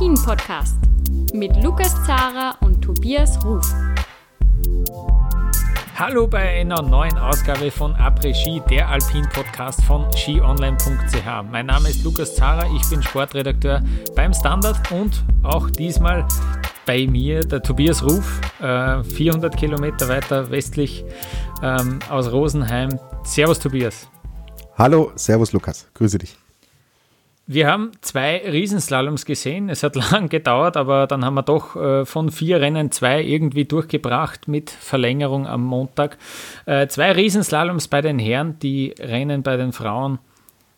Après-Ski, der Alpin-Podcast mit Lukas Zara und Tobias Ruf. Hallo bei einer neuen Ausgabe von Après-Ski, der Alpin-Podcast von skionline.ch. Mein Name ist Lukas Zara, ich bin Sportredakteur beim Standard und auch diesmal bei mir der Tobias Ruf, 400 äh, Kilometer weiter westlich ähm, aus Rosenheim. Servus Tobias. Hallo, Servus Lukas, grüße dich. Wir haben zwei Riesenslaloms gesehen. Es hat lang gedauert, aber dann haben wir doch äh, von vier Rennen zwei irgendwie durchgebracht mit Verlängerung am Montag. Äh, zwei Riesenslaloms bei den Herren, die Rennen bei den Frauen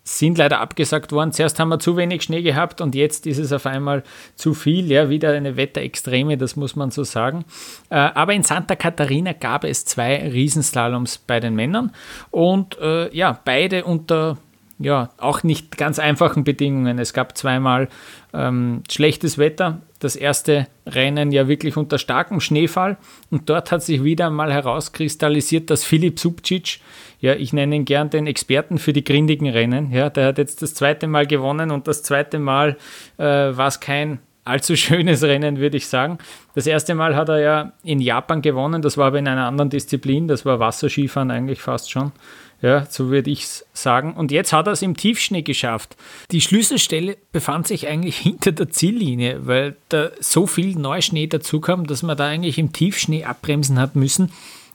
sind leider abgesagt worden. Zuerst haben wir zu wenig Schnee gehabt und jetzt ist es auf einmal zu viel. Ja, wieder eine Wetterextreme, das muss man so sagen. Äh, aber in Santa Catarina gab es zwei Riesenslaloms bei den Männern und ja, beide unter ja, auch nicht ganz einfachen Bedingungen. Es gab zweimal ähm, schlechtes Wetter. Das erste Rennen ja wirklich unter starkem Schneefall. Und dort hat sich wieder mal herauskristallisiert, dass Filip Subcic, ja, ich nenne ihn gern den Experten für die grindigen Rennen, ja, der hat jetzt das zweite Mal gewonnen und das zweite Mal äh, war es kein allzu schönes Rennen, würde ich sagen. Das erste Mal hat er ja in Japan gewonnen, das war aber in einer anderen Disziplin, das war Wasserskifahren eigentlich fast schon. Ja, so würde ich es sagen. Und jetzt hat er es im Tiefschnee geschafft. Die Schlüsselstelle befand sich eigentlich hinter der Ziellinie, weil da so viel Neuschnee dazu kam, dass man da eigentlich im Tiefschnee abbremsen hat müssen.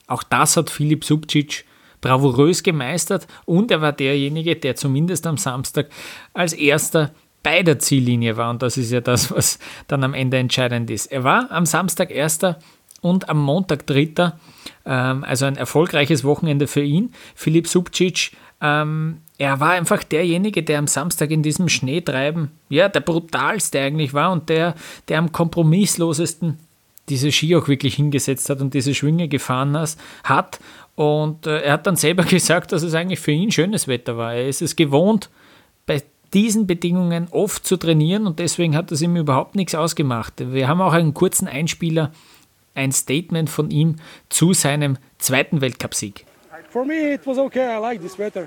Auch das hat Philipp Subcic bravourös gemeistert und er war derjenige, der zumindest am Samstag als erster bei der Ziellinie war. Und das ist ja das, was dann am Ende entscheidend ist. Er war am Samstag erster und am Montag dritter. Ähm, also ein erfolgreiches Wochenende für ihn. Philipp Subcic, ähm, er war einfach derjenige, der am Samstag in diesem Schneetreiben, ja, der brutalste eigentlich war und der, der am kompromisslosesten diese Ski auch wirklich hingesetzt hat und diese Schwünge gefahren hat. Und äh, er hat dann selber gesagt, dass es eigentlich für ihn schönes Wetter war. Er ist es gewohnt, diesen Bedingungen oft zu trainieren und deswegen hat es ihm überhaupt nichts ausgemacht. Wir haben auch einen kurzen Einspieler ein Statement von ihm zu seinem zweiten Weltcupsieg. For me it was okay. I like this weather.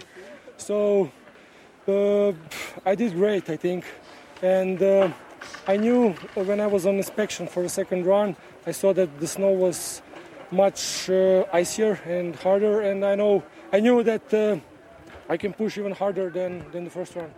So uh, I did great, I think. And uh, I knew when I was on inspection for the second run, I saw that the snow was much uh, icier and harder and I know I knew that uh, I can push even harder than, than the first run.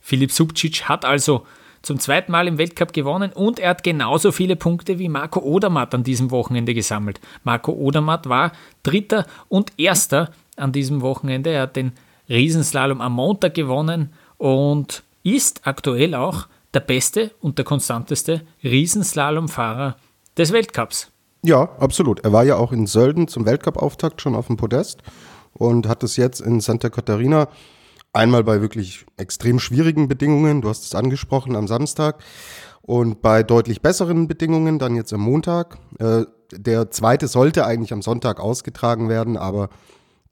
Filip Subcic hat also zum zweiten Mal im Weltcup gewonnen und er hat genauso viele Punkte wie Marco Odermatt an diesem Wochenende gesammelt. Marco Odermatt war Dritter und Erster an diesem Wochenende. Er hat den Riesenslalom am Montag gewonnen und ist aktuell auch der beste und der konstanteste Riesenslalomfahrer des Weltcups. Ja, absolut. Er war ja auch in Sölden zum Weltcup-Auftakt schon auf dem Podest und hat es jetzt in Santa Catarina Einmal bei wirklich extrem schwierigen Bedingungen, du hast es angesprochen, am Samstag. Und bei deutlich besseren Bedingungen dann jetzt am Montag. Äh, der zweite sollte eigentlich am Sonntag ausgetragen werden, aber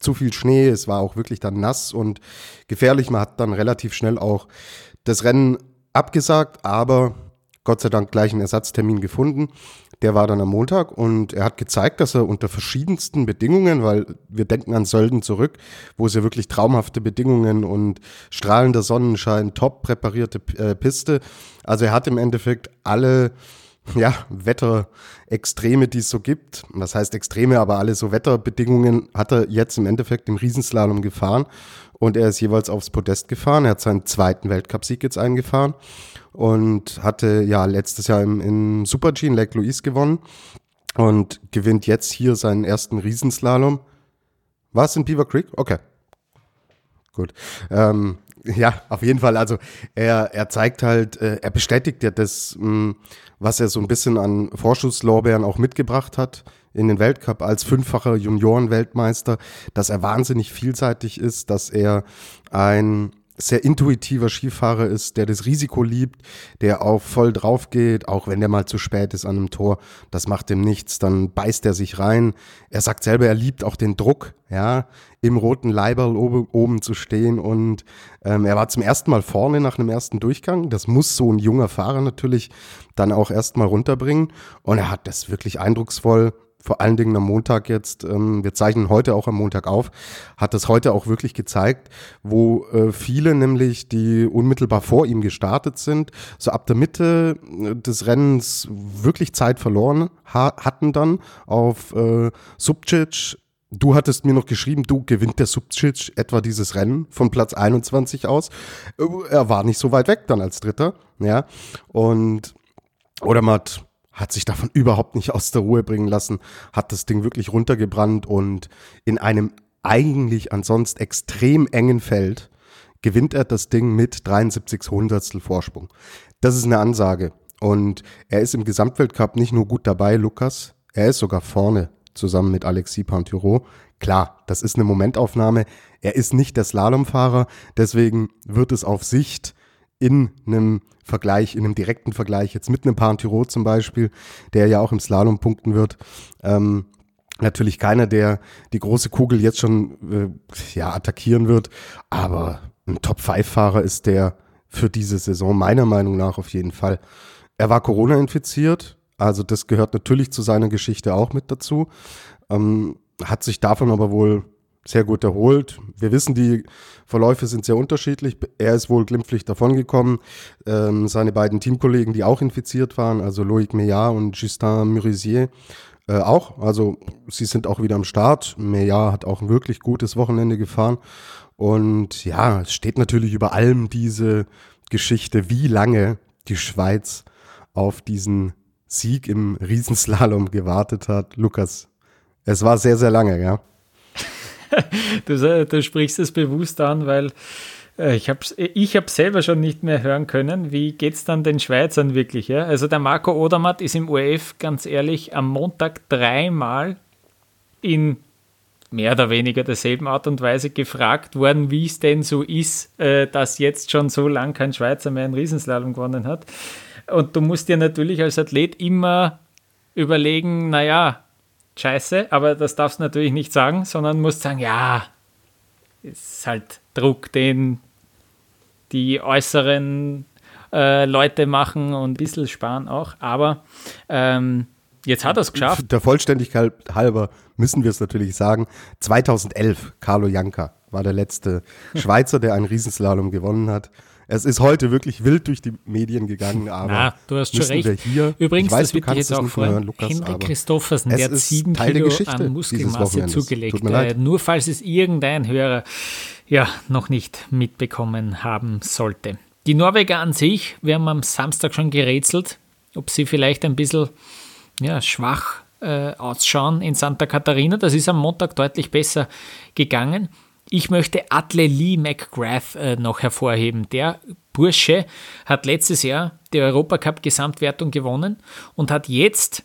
zu viel Schnee, es war auch wirklich dann nass und gefährlich. Man hat dann relativ schnell auch das Rennen abgesagt, aber Gott sei Dank gleich einen Ersatztermin gefunden. Der war dann am Montag und er hat gezeigt, dass er unter verschiedensten Bedingungen, weil wir denken an Sölden zurück, wo es ja wirklich traumhafte Bedingungen und strahlender Sonnenschein, top präparierte äh, Piste. Also er hat im Endeffekt alle ja, Wetterextreme, die es so gibt. Das heißt Extreme, aber alle so Wetterbedingungen hat er jetzt im Endeffekt im Riesenslalom gefahren und er ist jeweils aufs Podest gefahren. Er hat seinen zweiten Weltcupsieg jetzt eingefahren und hatte ja letztes Jahr im, im Super-G in Lake Louise gewonnen und gewinnt jetzt hier seinen ersten Riesenslalom. War es in Beaver Creek? Okay. Gut. Ähm, ja, auf jeden Fall. Also er, er zeigt halt, äh, er bestätigt ja das, mh, hm, was er so ein bisschen an Vorschusslorbeeren auch mitgebracht hat in den Weltcup als fünffacher Juniorenweltmeister, dass er wahnsinnig vielseitig ist, dass er ein sehr intuitiver Skifahrer ist, der das Risiko liebt, der auch voll drauf geht, auch wenn der mal zu spät ist an einem Tor, das macht ihm nichts, dann beißt er sich rein. Er sagt selber, er liebt auch den Druck, ja, im roten Leiberl oben, oben zu stehen und ähm, er war zum ersten Mal vorne nach einem ersten Durchgang. Das muss so ein junger Fahrer natürlich dann auch erstmal runterbringen und er hat das wirklich eindrucksvoll vor allen Dingen am Montag jetzt, ähm, wir zeichnen heute auch am Montag auf, hat das heute auch wirklich gezeigt, wo äh, viele nämlich, die unmittelbar vor ihm gestartet sind, so ab der Mitte äh, des Rennens wirklich Zeit verloren ha hatten dann auf äh, Subcic, Du hattest mir noch geschrieben, du gewinnt der Subcic etwa dieses Rennen von Platz 21 aus. Äh, er war nicht so weit weg dann als Dritter, ja. Und Odermatt hat sich davon überhaupt nicht aus der Ruhe bringen lassen, hat das Ding wirklich runtergebrannt und in einem eigentlich ansonsten extrem engen Feld gewinnt er das Ding mit 73 Hundertstel Vorsprung. Das ist eine Ansage. Und er ist im Gesamtweltcup nicht nur gut dabei, Lukas, er ist sogar vorne zusammen mit Alexis Panturo. Klar, das ist eine Momentaufnahme. Er ist nicht der Slalomfahrer, deswegen wird es auf Sicht in einem Vergleich, in einem direkten Vergleich, jetzt mit einem Pantiro zum Beispiel, der ja auch im Slalom punkten wird, ähm, natürlich keiner, der die große Kugel jetzt schon äh, ja, attackieren wird, aber ein Top-5-Fahrer ist der für diese Saison meiner Meinung nach auf jeden Fall. Er war Corona infiziert, also das gehört natürlich zu seiner Geschichte auch mit dazu. Ähm, hat sich davon aber wohl sehr gut erholt. Wir wissen, die Verläufe sind sehr unterschiedlich. Er ist wohl glimpflich davongekommen. Ähm, seine beiden Teamkollegen, die auch infiziert waren, also Loïc Meillard und Justin Murisier, äh, auch. Also sie sind auch wieder am Start. Meillard hat auch ein wirklich gutes Wochenende gefahren. Und ja, es steht natürlich über allem diese Geschichte, wie lange die Schweiz auf diesen Sieg im Riesenslalom gewartet hat. Lukas, es war sehr, sehr lange, ja. du, du, sprichst es bewusst an, weil äh, ich habe ich hab selber schon nicht mehr hören können. Wie geht es dann den Schweizern wirklich? Ja? Also der Marco Odermatt ist im UEF, ganz ehrlich, am Montag dreimal in mehr oder weniger derselben Art und Weise gefragt worden, wie es denn so ist, äh, dass jetzt schon so lang kein Schweizer mehr einen Riesenslalom gewonnen hat. Und du musst dir natürlich als Athlet immer überlegen, naja, scheiße, aber das darfst du natürlich nicht sagen, sondern musst sagen, ja, ist halt Druck, den die äußeren äh, Leute machen und ein bisschen sparen auch. Aber ähm, jetzt hat er es geschafft. Der Vollständigkeit halber müssen wir es natürlich sagen. 2011, Carlo Janka war der letzte Schweizer, der einen Riesenslalom gewonnen hat. Es ist heute wirklich wild durch die Medien gegangen, aber Na, du hast schon recht. hier, Übrigens, weiß, das wird jetzt auch freuen, Lukas, Henrik Christoffersen, der hat sieben Kilo an Muskelmasse zugelegt. Äh, nur falls es irgendein Hörer ja noch nicht mitbekommen haben sollte. Die Norweger an sich, wir haben am Samstag schon gerätselt, ob sie vielleicht ein bisschen ja, schwach äh, ausschauen in Santa Catarina. Das ist am Montag deutlich besser gegangen. Ich möchte Atle Lee McGrath äh, noch hervorheben. Der Bursche hat letztes Jahr die Europacup-Gesamtwertung gewonnen und hat jetzt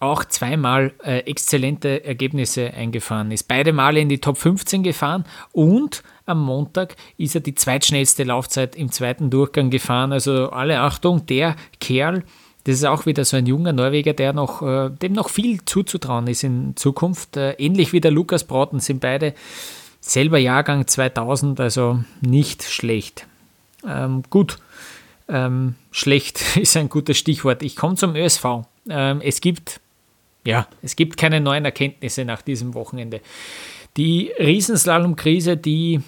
auch zweimal äh, exzellente Ergebnisse eingefahren. Ist beide Male in die Top 15 gefahren und am Montag ist er die zweitschnellste Laufzeit im zweiten Durchgang gefahren. Also alle Achtung, der Kerl, das ist auch wieder so ein junger Norweger, der noch, äh, dem noch viel zuzutrauen ist in Zukunft. Äh, ähnlich wie der Lukas Brauten sind beide Selber Jahrgang 2000, also nicht schlecht. Ähm, gut, ähm, schlecht ist ein gutes Stichwort. Ich komme zum ÖSV. Ähm, es gibt, ja, es gibt keine neuen Erkenntnisse nach diesem Wochenende. Die Riesenslalom-Krise, die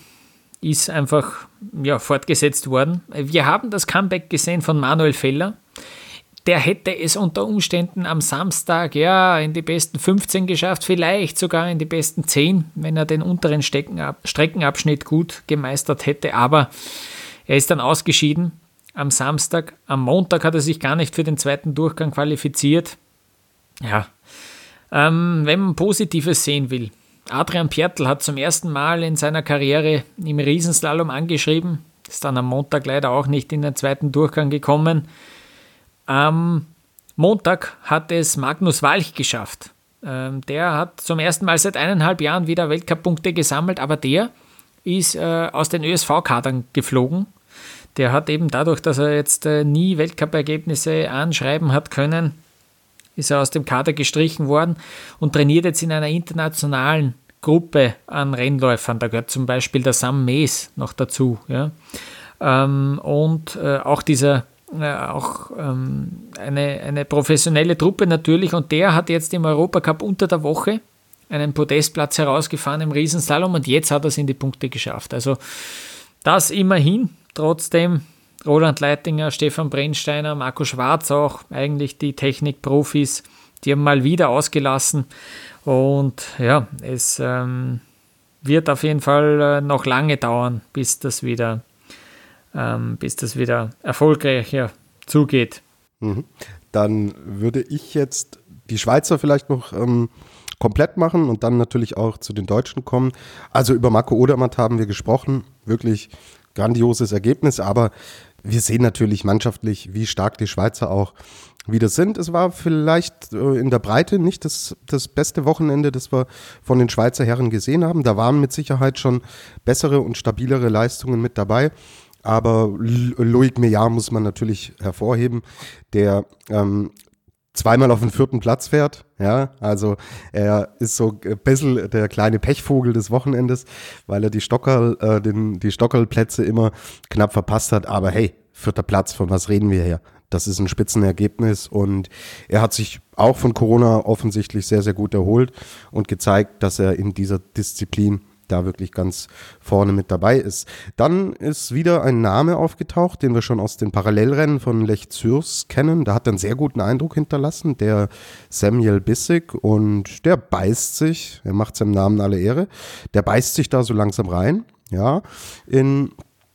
ist einfach ja, fortgesetzt worden. Wir haben das Comeback gesehen von Manuel Feller der hätte es unter Umständen am Samstag ja in die besten 15 geschafft, vielleicht sogar in die besten 10, wenn er den unteren Streckenabschnitt gut gemeistert hätte. Aber er ist dann ausgeschieden am Samstag. Am Montag hat er sich gar nicht für den zweiten Durchgang qualifiziert. Ja, ähm, wenn man Positives sehen will. Adrian Piertl hat zum ersten Mal in seiner Karriere im Riesenslalom angeschrieben, ist dann am Montag leider auch nicht in den zweiten Durchgang gekommen. Am Montag hat es Magnus Walch geschafft. Ähm, der hat zum ersten Mal seit eineinhalb Jahren wieder Weltcup-Punkte gesammelt, aber der ist äh, aus den ÖSV-Kadern geflogen. Der hat eben dadurch, dass er jetzt äh, nie Weltcup-Ergebnisse anschreiben hat können, ist er aus dem Kader gestrichen worden und trainiert jetzt in einer internationalen Gruppe an Rennläufern. Da gehört zum Beispiel der Sam Mees noch dazu. Ja? Ähm, und äh, auch dieser auch ähm, eine, eine professionelle Truppe natürlich. Und der hat jetzt im Europacup unter der Woche einen Podestplatz herausgefahren im Riesenslalom. Und jetzt hat er es in die Punkte geschafft. Also das immerhin, trotzdem Roland Leitinger, Stefan Brennsteiner, Marco Schwarz auch, eigentlich die Technikprofis, die haben mal wieder ausgelassen. Und ja, es ähm, wird auf jeden Fall äh, noch lange dauern, bis das wieder, ähm, bis das wieder erfolgreicher zugeht. Mhm. Dann würde ich jetzt die Schweizer vielleicht noch ähm, komplett machen und dann natürlich auch zu den Deutschen kommen. Also über Marco Odermatt haben wir gesprochen, wirklich grandioses Ergebnis, aber wir sehen natürlich mannschaftlich, wie stark die Schweizer auch wieder sind. Es war vielleicht äh, in der Breite nicht das, das beste Wochenende, das wir von den Schweizer Herren gesehen haben. Da waren mit Sicherheit schon bessere und stabilere Leistungen mit dabei. Aber Loic Meillard muss man natürlich hervorheben, der ähm, zweimal auf den vierten Platz fährt. Ja, also er ist so ein bisschen der kleine Pechvogel des Wochenendes, weil er die Stockerl, äh, den, die Stockerlplätze immer knapp verpasst hat. Aber hey, vierter Platz, von was reden wir hier? Das ist ein Spitzenergebnis und er hat sich auch von Corona offensichtlich sehr, sehr gut erholt und gezeigt, dass er in dieser Disziplin da wirklich ganz vorne mit dabei ist. Dann ist wieder ein Name aufgetaucht, den wir schon aus den Parallelrennen von Lech Zürs kennen. Da hat er einen sehr guten Eindruck hinterlassen, der Samuel Bissig und der beißt sich, er macht seinem Namen alle Ehre, der beißt sich da so langsam rein, ja, in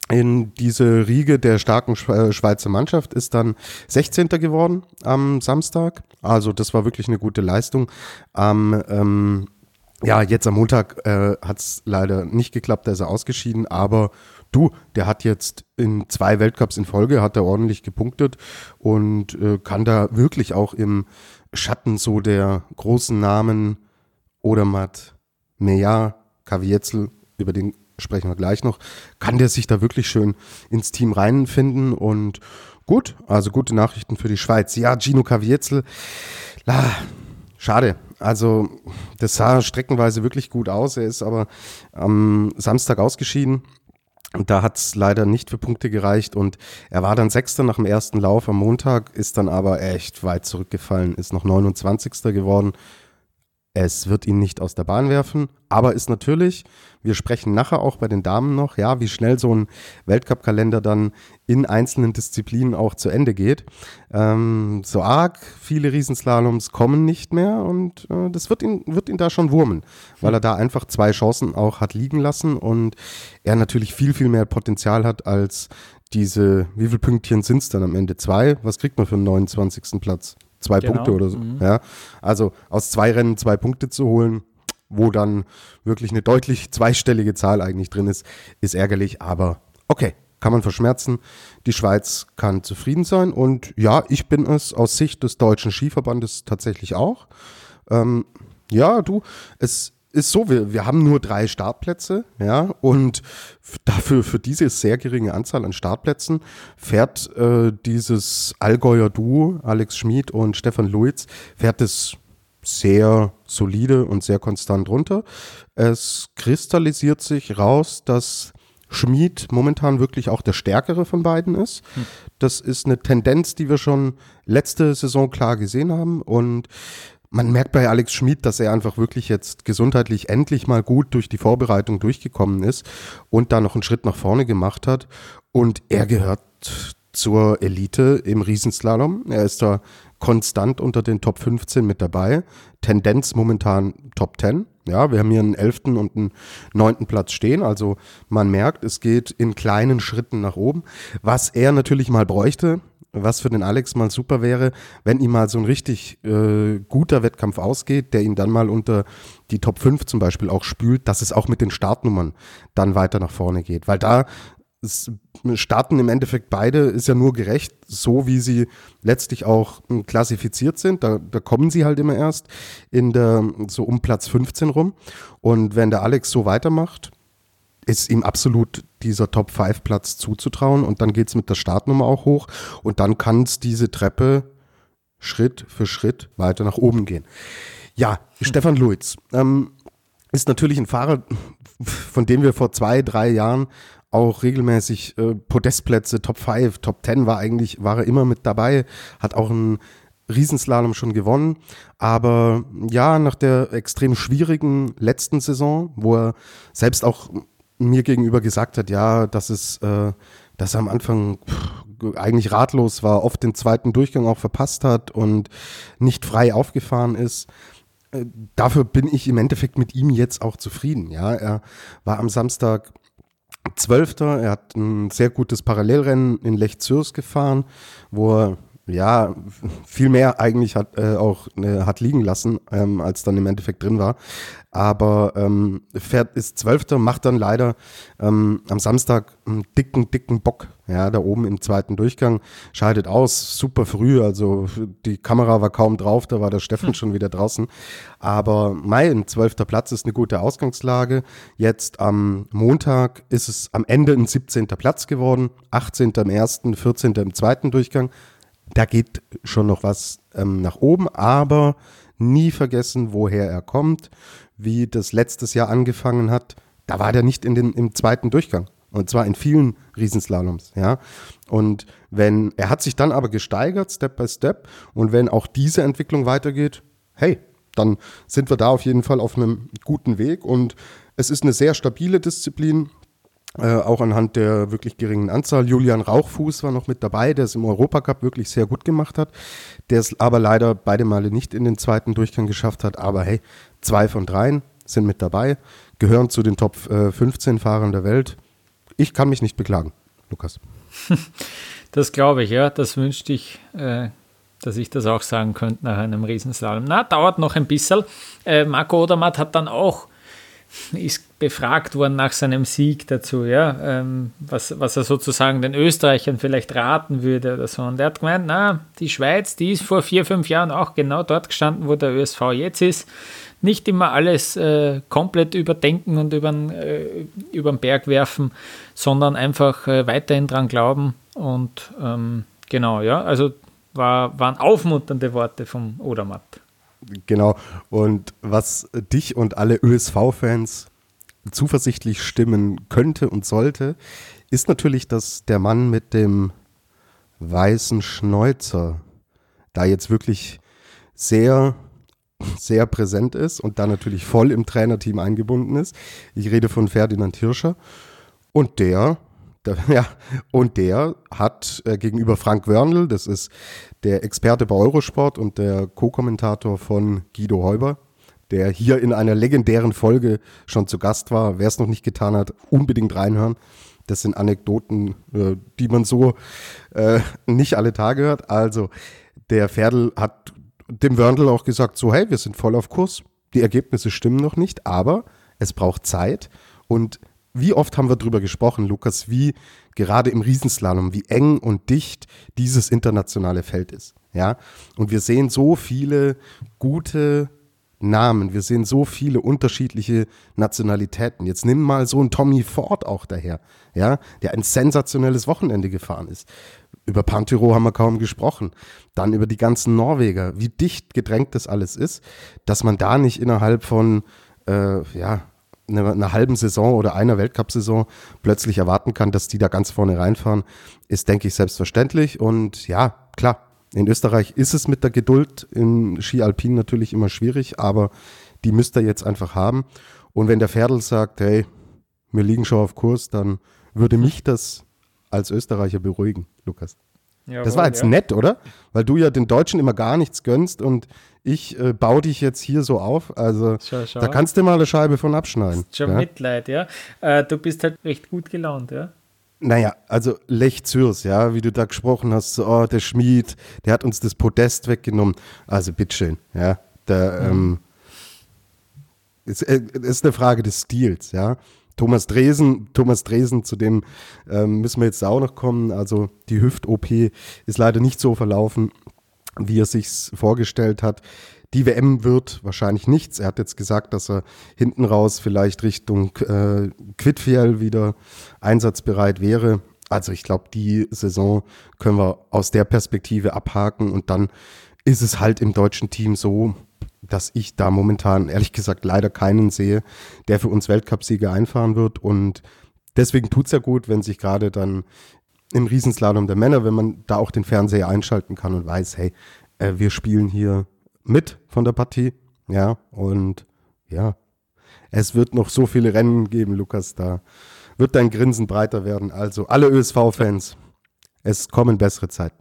in diese Riege der starken äh, Schweizer Mannschaft ist dann 16. geworden am Samstag. Also das war wirklich eine gute Leistung. Am ähm, ja, jetzt am Montag äh, hat es leider nicht geklappt, da ist er ausgeschieden, aber du, der hat jetzt in zwei Weltcups in Folge, hat er ordentlich gepunktet und äh, kann da wirklich auch im Schatten so der großen Namen Odermatt, Meja, Kavietzel, über den sprechen wir gleich noch, kann der sich da wirklich schön ins Team reinfinden und gut, also gute Nachrichten für die Schweiz. Ja, Gino Kavietzel, schade, also das sah streckenweise wirklich gut aus. Er ist aber am Samstag ausgeschieden. Und da hat es leider nicht für Punkte gereicht und er war dann Sechster nach dem ersten Lauf am Montag, ist dann aber echt weit zurückgefallen, ist noch 29. geworden. Es wird ihn nicht aus der Bahn werfen, aber ist natürlich, wir sprechen nachher auch bei den Damen noch, ja, wie schnell so ein Weltcup-Kalender dann in einzelnen Disziplinen auch zu Ende geht. Ähm, so arg viele Riesenslaloms kommen nicht mehr und äh, das wird ihn, wird ihn da schon wurmen, weil er da einfach zwei Chancen auch hat liegen lassen und er natürlich viel, viel mehr Potenzial hat als diese, wie viele Pünktchen sind es dann am Ende? Zwei? Was kriegt man für einen 29. Platz? Zwei genau. Punkte oder so. Mhm. Ja, also aus zwei Rennen zwei Punkte zu holen, wo dann wirklich eine deutlich zweistellige Zahl eigentlich drin ist, ist ärgerlich, aber okay, kann man verschmerzen. Die Schweiz kann zufrieden sein und ja, ich bin es aus Sicht des deutschen Skiverbandes tatsächlich auch. Ähm, ja, du, es ist so, wir, wir haben nur drei Startplätze, ja, und dafür für diese sehr geringe Anzahl an Startplätzen fährt äh, dieses Allgäuer Duo, Alex Schmid und Stefan Luiz, fährt es sehr solide und sehr konstant runter. Es kristallisiert sich raus, dass Schmid momentan wirklich auch der stärkere von beiden ist. Hm. Das ist eine Tendenz, die wir schon letzte Saison klar gesehen haben und man merkt bei Alex Schmid, dass er einfach wirklich jetzt gesundheitlich endlich mal gut durch die Vorbereitung durchgekommen ist und da noch einen Schritt nach vorne gemacht hat. Und er gehört zur Elite im Riesenslalom. Er ist da konstant unter den Top 15 mit dabei. Tendenz momentan Top 10. Ja, wir haben hier einen elften und einen neunten Platz stehen. Also man merkt, es geht in kleinen Schritten nach oben. Was er natürlich mal bräuchte, was für den Alex mal super wäre, wenn ihm mal so ein richtig äh, guter Wettkampf ausgeht, der ihn dann mal unter die Top 5 zum Beispiel auch spült, dass es auch mit den Startnummern dann weiter nach vorne geht. Weil da starten im Endeffekt beide, ist ja nur gerecht, so wie sie letztlich auch hm, klassifiziert sind. Da, da kommen sie halt immer erst in der, so um Platz 15 rum. Und wenn der Alex so weitermacht, ist ihm absolut dieser Top-5-Platz zuzutrauen und dann geht es mit der Startnummer auch hoch und dann kann es diese Treppe Schritt für Schritt weiter nach oben gehen. Ja, hm. Stefan Luiz. Ähm, ist natürlich ein Fahrer, von dem wir vor zwei, drei Jahren auch regelmäßig äh, Podestplätze, Top 5, Top 10 war eigentlich, war er immer mit dabei, hat auch einen Riesenslalom schon gewonnen. Aber ja, nach der extrem schwierigen letzten Saison, wo er selbst auch mir gegenüber gesagt hat, ja, dass es, äh, dass er am Anfang eigentlich ratlos war, oft den zweiten Durchgang auch verpasst hat und nicht frei aufgefahren ist. Äh, dafür bin ich im Endeffekt mit ihm jetzt auch zufrieden. Ja, er war am Samstag Zwölfter. Er hat ein sehr gutes Parallelrennen in Lech Zürs gefahren, wo er ja, viel mehr eigentlich hat äh, auch äh, hat liegen lassen, ähm, als dann im Endeffekt drin war. Aber ähm, fährt ist Zwölfter, macht dann leider ähm, am Samstag einen dicken, dicken Bock. Ja, da oben im zweiten Durchgang scheidet aus, super früh. Also die Kamera war kaum drauf, da war der Steffen hm. schon wieder draußen. Aber mein zwölfter Platz ist eine gute Ausgangslage. Jetzt am Montag ist es am Ende ein 17. Platz geworden, 18. im ersten, 14. im zweiten Durchgang da geht schon noch was ähm, nach oben, aber nie vergessen, woher er kommt, wie das letztes Jahr angefangen hat. Da war der nicht in den, im zweiten Durchgang. Und zwar in vielen Riesenslaloms, ja. Und wenn, er hat sich dann aber gesteigert, Step by Step. Und wenn auch diese Entwicklung weitergeht, hey, dann sind wir da auf jeden Fall auf einem guten Weg. Und es ist eine sehr stabile Disziplin. Äh, auch anhand der wirklich geringen Anzahl. Julian Rauchfuß war noch mit dabei, der es im Europacup wirklich sehr gut gemacht hat, der es aber leider beide Male nicht in den zweiten Durchgang geschafft hat. Aber hey, zwei von dreien sind mit dabei, gehören zu den Top äh, 15 Fahrern der Welt. Ich kann mich nicht beklagen, Lukas. Das glaube ich, ja. Das wünschte ich, äh, dass ich das auch sagen könnte nach einem Riesenslalom. Na, dauert noch ein bisschen. Äh, Marco Odermatt hat dann auch ist befragt worden nach seinem Sieg dazu, ja, ähm, was, was er sozusagen den Österreichern vielleicht raten würde oder so. Und er hat gemeint, na, die Schweiz, die ist vor vier, fünf Jahren auch genau dort gestanden, wo der ÖSV jetzt ist. Nicht immer alles äh, komplett überdenken und über den äh, Berg werfen, sondern einfach äh, weiterhin dran glauben. Und ähm, genau, ja, also war, waren aufmunternde Worte vom Odermatt. Genau. Und was dich und alle ÖSV-Fans zuversichtlich stimmen könnte und sollte, ist natürlich, dass der Mann mit dem weißen Schnäuzer da jetzt wirklich sehr, sehr präsent ist und da natürlich voll im Trainerteam eingebunden ist. Ich rede von Ferdinand Hirscher. Und der ja, und der hat äh, gegenüber Frank Wörnl, das ist der Experte bei Eurosport und der Co-Kommentator von Guido Heuber, der hier in einer legendären Folge schon zu Gast war. Wer es noch nicht getan hat, unbedingt reinhören. Das sind Anekdoten, äh, die man so äh, nicht alle Tage hört. Also, der Ferdl hat dem Wörndl auch gesagt, so hey, wir sind voll auf Kurs. Die Ergebnisse stimmen noch nicht, aber es braucht Zeit. Und wie oft haben wir darüber gesprochen, Lukas, wie gerade im Riesenslalom, wie eng und dicht dieses internationale Feld ist. Ja, und wir sehen so viele gute Namen, wir sehen so viele unterschiedliche Nationalitäten. Jetzt nimm mal so einen Tommy Ford auch daher, ja, der ein sensationelles Wochenende gefahren ist. Über Pantyro haben wir kaum gesprochen. Dann über die ganzen Norweger, wie dicht gedrängt das alles ist, dass man da nicht innerhalb von, äh, ja, einer, einer halben Saison oder einer Weltcup-Saison plötzlich erwarten kann, dass die da ganz vorne reinfahren, ist, denke ich, selbstverständlich. Und ja, klar, in Österreich ist es mit der Geduld im Ski Alpin natürlich immer schwierig, aber die müsst ihr jetzt einfach haben. Und wenn der Pferdl sagt, hey, wir liegen schon auf Kurs, dann würde mich das als Österreicher beruhigen, Lukas. Jawohl, das war jetzt ja. nett, oder? Weil du ja den Deutschen immer gar nichts gönnst und ich äh, baue dich jetzt hier so auf. Also schau, schau. da kannst du mal eine Scheibe von abschneiden. Schon ja? Mitleid, ja. Äh, du bist halt recht gut gelaunt, ja. Naja, also Lech Zürs, ja, wie du da gesprochen hast, so, oh, der Schmied, der hat uns das Podest weggenommen. Also bitteschön, ja. Der, mhm. ähm, ist, äh, ist eine Frage des Stils, ja. Thomas Dresen, Thomas Dresen, zu dem ähm, müssen wir jetzt auch noch kommen. Also die Hüft-OP ist leider nicht so verlaufen, wie er sich vorgestellt hat. Die WM wird wahrscheinlich nichts. Er hat jetzt gesagt, dass er hinten raus vielleicht Richtung äh, Quidfiel wieder einsatzbereit wäre. Also ich glaube, die Saison können wir aus der Perspektive abhaken und dann ist es halt im deutschen Team so, dass ich da momentan ehrlich gesagt leider keinen sehe, der für uns Weltcupsiege einfahren wird. Und deswegen tut es ja gut, wenn sich gerade dann im Riesenslalom der Männer, wenn man da auch den Fernseher einschalten kann und weiß, hey, äh, wir spielen hier mit von der Partie. Ja, und ja, es wird noch so viele Rennen geben, Lukas, da wird dein Grinsen breiter werden. Also alle ÖSV-Fans, es kommen bessere Zeiten.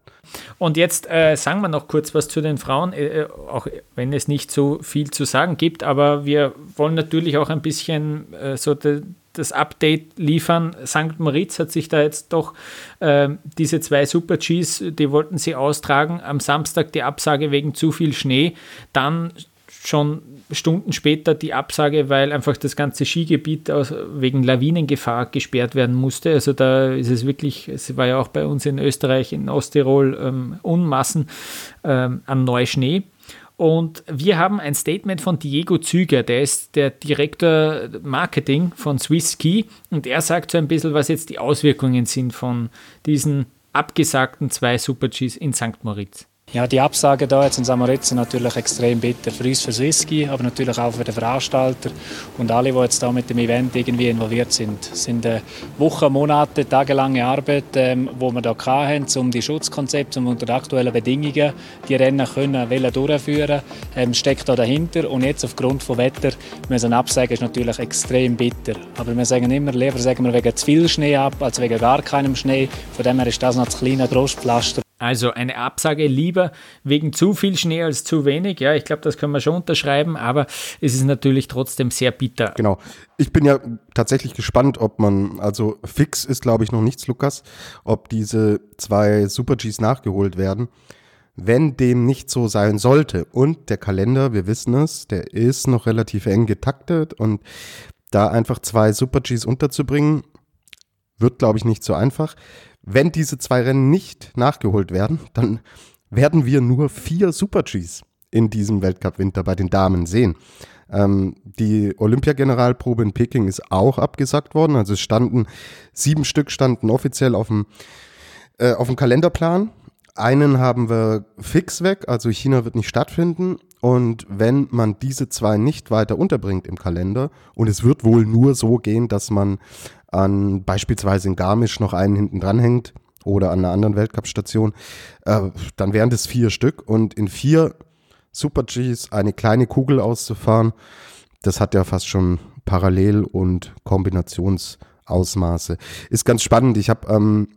Und jetzt äh, sagen wir noch kurz was zu den Frauen, äh, äh, auch wenn es nicht so viel zu sagen gibt, aber wir wollen natürlich auch ein bisschen äh, so de, das Update liefern. St. Moritz hat sich da jetzt doch äh, diese zwei Super Gs, die wollten sie austragen. Am Samstag die Absage wegen zu viel Schnee. Dann schon Stunden später die Absage, weil einfach das ganze Skigebiet aus, wegen Lawinengefahr gesperrt werden musste. Also da ist es wirklich, es war ja auch bei uns in Österreich, in Osttirol ähm, Unmassen ähm, an Neuschnee. Und wir haben ein Statement von Diego Züger, der ist der Direktor Marketing von Swiss Ski und er sagt so ein bisschen, was jetzt die Auswirkungen sind von diesen abgesagten zwei Super Gs in St. Moritz. Ja, die Absage da jetzt in Samoritz sind natürlich extrem bitter. Für uns, für Swisski, aber natürlich auch für den Veranstalter und alle, die jetzt da mit dem Event irgendwie involviert sind. Es sind äh, Wochen, Monate, tagelange Arbeit, ähm, wo wir da hatten, um die Schutzkonzepte um unter aktuellen Bedingungen die Rennen können, wollen durchführen, ähm, steckt da dahinter. Und jetzt aufgrund von Wetter müssen absagen, ist natürlich extrem bitter. Aber wir sagen immer, lieber sagen wir wegen zu viel Schnee ab, als wegen gar keinem Schnee. Von dem her ist das noch das kleine Trostpflaster also eine Absage lieber wegen zu viel Schnee als zu wenig. Ja, ich glaube, das können wir schon unterschreiben, aber es ist natürlich trotzdem sehr bitter. Genau. Ich bin ja tatsächlich gespannt, ob man, also fix ist, glaube ich, noch nichts, Lukas, ob diese zwei Super Gs nachgeholt werden. Wenn dem nicht so sein sollte und der Kalender, wir wissen es, der ist noch relativ eng getaktet und da einfach zwei Super Gs unterzubringen, wird, glaube ich, nicht so einfach. Wenn diese zwei Rennen nicht nachgeholt werden, dann werden wir nur vier Super Gs in diesem Weltcup-Winter bei den Damen sehen. Ähm, die Olympiageneralprobe in Peking ist auch abgesagt worden. Also es standen sieben Stück standen offiziell auf dem, äh, auf dem Kalenderplan. Einen haben wir fix weg, also China wird nicht stattfinden. Und wenn man diese zwei nicht weiter unterbringt im Kalender, und es wird wohl nur so gehen, dass man an beispielsweise in Garmisch noch einen hinten dran hängt oder an einer anderen Weltcup-Station, äh, dann wären das vier Stück und in vier Super Gs eine kleine Kugel auszufahren, das hat ja fast schon Parallel- und Kombinationsausmaße. Ist ganz spannend. Ich habe ähm,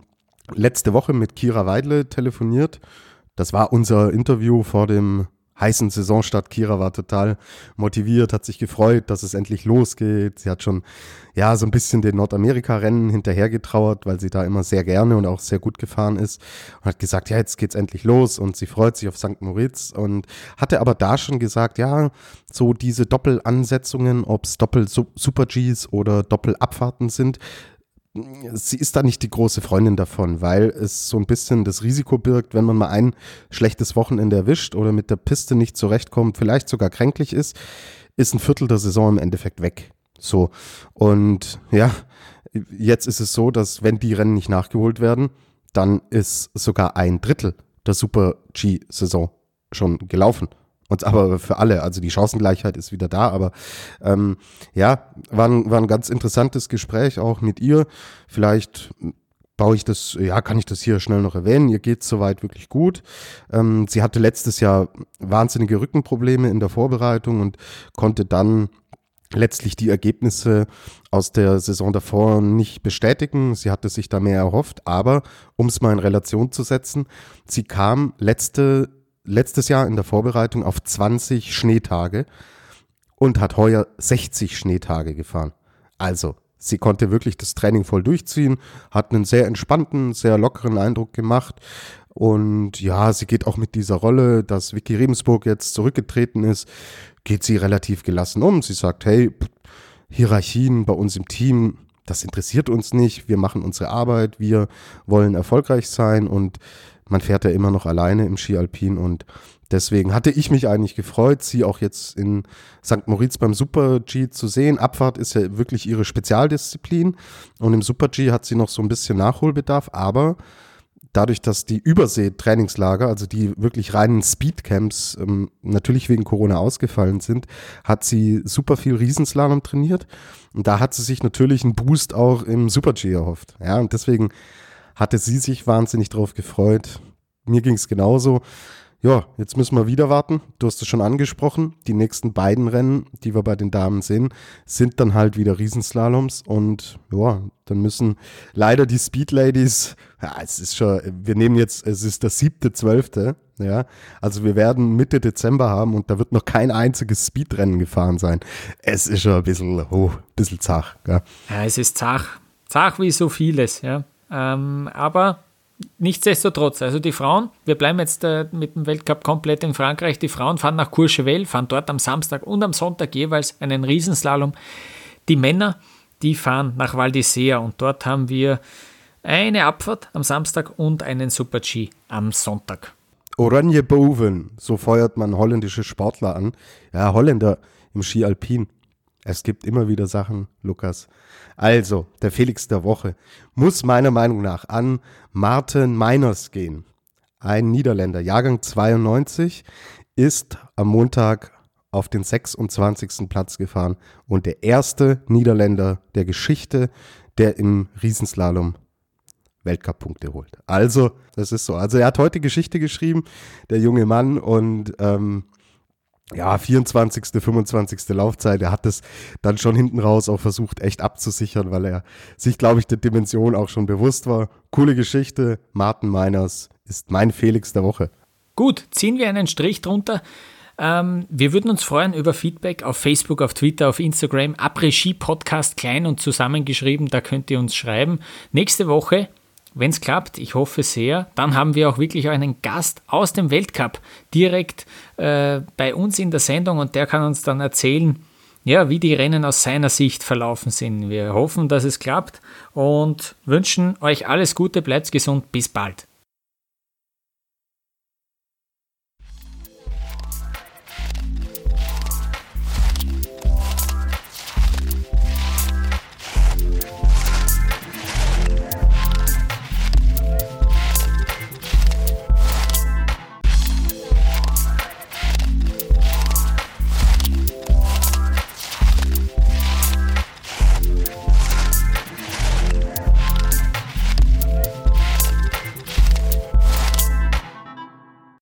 letzte Woche mit Kira Weidle telefoniert. Das war unser Interview vor dem heißen Saisonstart. Kira war total motiviert, hat sich gefreut, dass es endlich losgeht. Sie hat schon, ja, so ein bisschen den Nordamerika-Rennen hinterhergetrauert, weil sie da immer sehr gerne und auch sehr gut gefahren ist und hat gesagt, ja, jetzt geht's endlich los und sie freut sich auf St. Moritz und hatte aber da schon gesagt, ja, so diese Doppelansetzungen, ob's Doppel-Super-Gs oder Doppelabfahrten sind, sie ist da nicht die große Freundin davon, weil es so ein bisschen das Risiko birgt, wenn man mal ein schlechtes Wochenende erwischt oder mit der Piste nicht zurechtkommt, vielleicht sogar kränklich ist, ist ein Viertel der Saison im Endeffekt weg. So. Und ja, jetzt ist es so, dass wenn die Rennen nicht nachgeholt werden, dann ist sogar ein Drittel der Super G-Saison schon gelaufen. Und aber für alle, also die Chancengleichheit ist wieder da, aber ähm, ja, war ein, war ein ganz interessantes Gespräch auch mit ihr. Vielleicht baue ich das, ja, kann ich das hier schnell noch erwähnen. Ihr geht soweit wirklich gut. Ähm, sie hatte letztes Jahr wahnsinnige Rückenprobleme in der Vorbereitung und konnte dann letztlich die Ergebnisse aus der Saison davor nicht bestätigen. Sie hatte sich da mehr erhofft, aber um es mal in Relation zu setzen, sie kam letzte letztes Jahr in der Vorbereitung auf 20 Schneetage und hat heuer 60 Schneetage gefahren. Also, sie konnte wirklich das Training voll durchziehen, hat einen sehr entspannten, sehr lockeren Eindruck gemacht. Und ja, sie geht auch mit dieser Rolle, dass Vicky Rebensburg jetzt zurückgetreten ist, geht sie relativ gelassen um. Sie sagt, hey, Hierarchien bei uns im Team, das interessiert uns nicht. Wir machen unsere Arbeit, wir wollen erfolgreich sein und man fährt ja immer noch alleine im Ski Alpin und deswegen hatte ich mich eigentlich gefreut, sie auch jetzt in St. Moritz beim Super G zu sehen. Abfahrt ist ja wirklich ihre Spezialdisziplin und im Super G hat sie noch so ein bisschen Nachholbedarf, aber dadurch, dass die Übersee-Trainingslager, also die wirklich reinen Speedcamps, ähm, natürlich wegen Corona ausgefallen sind, hat sie super viel Riesenslalom trainiert. Und da hat sie sich natürlich einen Boost auch im Super-G erhofft. Ja, und deswegen hatte sie sich wahnsinnig drauf gefreut. Mir ging es genauso. Ja, jetzt müssen wir wieder warten. Du hast es schon angesprochen. Die nächsten beiden Rennen, die wir bei den Damen sehen, sind dann halt wieder Riesenslaloms. Und ja, dann müssen leider die Speed Ladies, ja, es ist schon, wir nehmen jetzt, es ist der siebte, zwölfte, ja. Also wir werden Mitte Dezember haben und da wird noch kein einziges Speedrennen gefahren sein. Es ist schon ein bisschen, oh, ein bisschen zach, ja. Ja, es ist zach. Zach wie so vieles, ja. Ähm, aber nichtsdestotrotz, also die Frauen, wir bleiben jetzt äh, mit dem Weltcup komplett in Frankreich, die Frauen fahren nach Courchevel, fahren dort am Samstag und am Sonntag jeweils einen Riesenslalom. Die Männer, die fahren nach Val d'Isère und dort haben wir eine Abfahrt am Samstag und einen Super-G am Sonntag. Oranje Boven, so feuert man holländische Sportler an. Ja, Holländer im Ski Alpin. Es gibt immer wieder Sachen, Lukas. Also, der Felix der Woche muss meiner Meinung nach an Martin Meiners gehen. Ein Niederländer, Jahrgang 92, ist am Montag auf den 26. Platz gefahren und der erste Niederländer der Geschichte, der im Riesenslalom Weltcup-Punkte holt. Also, das ist so. Also, er hat heute Geschichte geschrieben, der junge Mann, und ähm, ja, 24., 25. Laufzeit. Er hat es dann schon hinten raus auch versucht, echt abzusichern, weil er sich, glaube ich, der Dimension auch schon bewusst war. Coole Geschichte. Martin Meiners ist mein Felix der Woche. Gut, ziehen wir einen Strich drunter. Ähm, wir würden uns freuen über Feedback auf Facebook, auf Twitter, auf Instagram. Après-Ski Podcast klein und zusammengeschrieben, da könnt ihr uns schreiben. Nächste Woche wenn es klappt, ich hoffe sehr, dann haben wir auch wirklich einen Gast aus dem Weltcup direkt äh, bei uns in der Sendung und der kann uns dann erzählen, ja, wie die Rennen aus seiner Sicht verlaufen sind. Wir hoffen, dass es klappt und wünschen euch alles Gute, bleibt gesund, bis bald.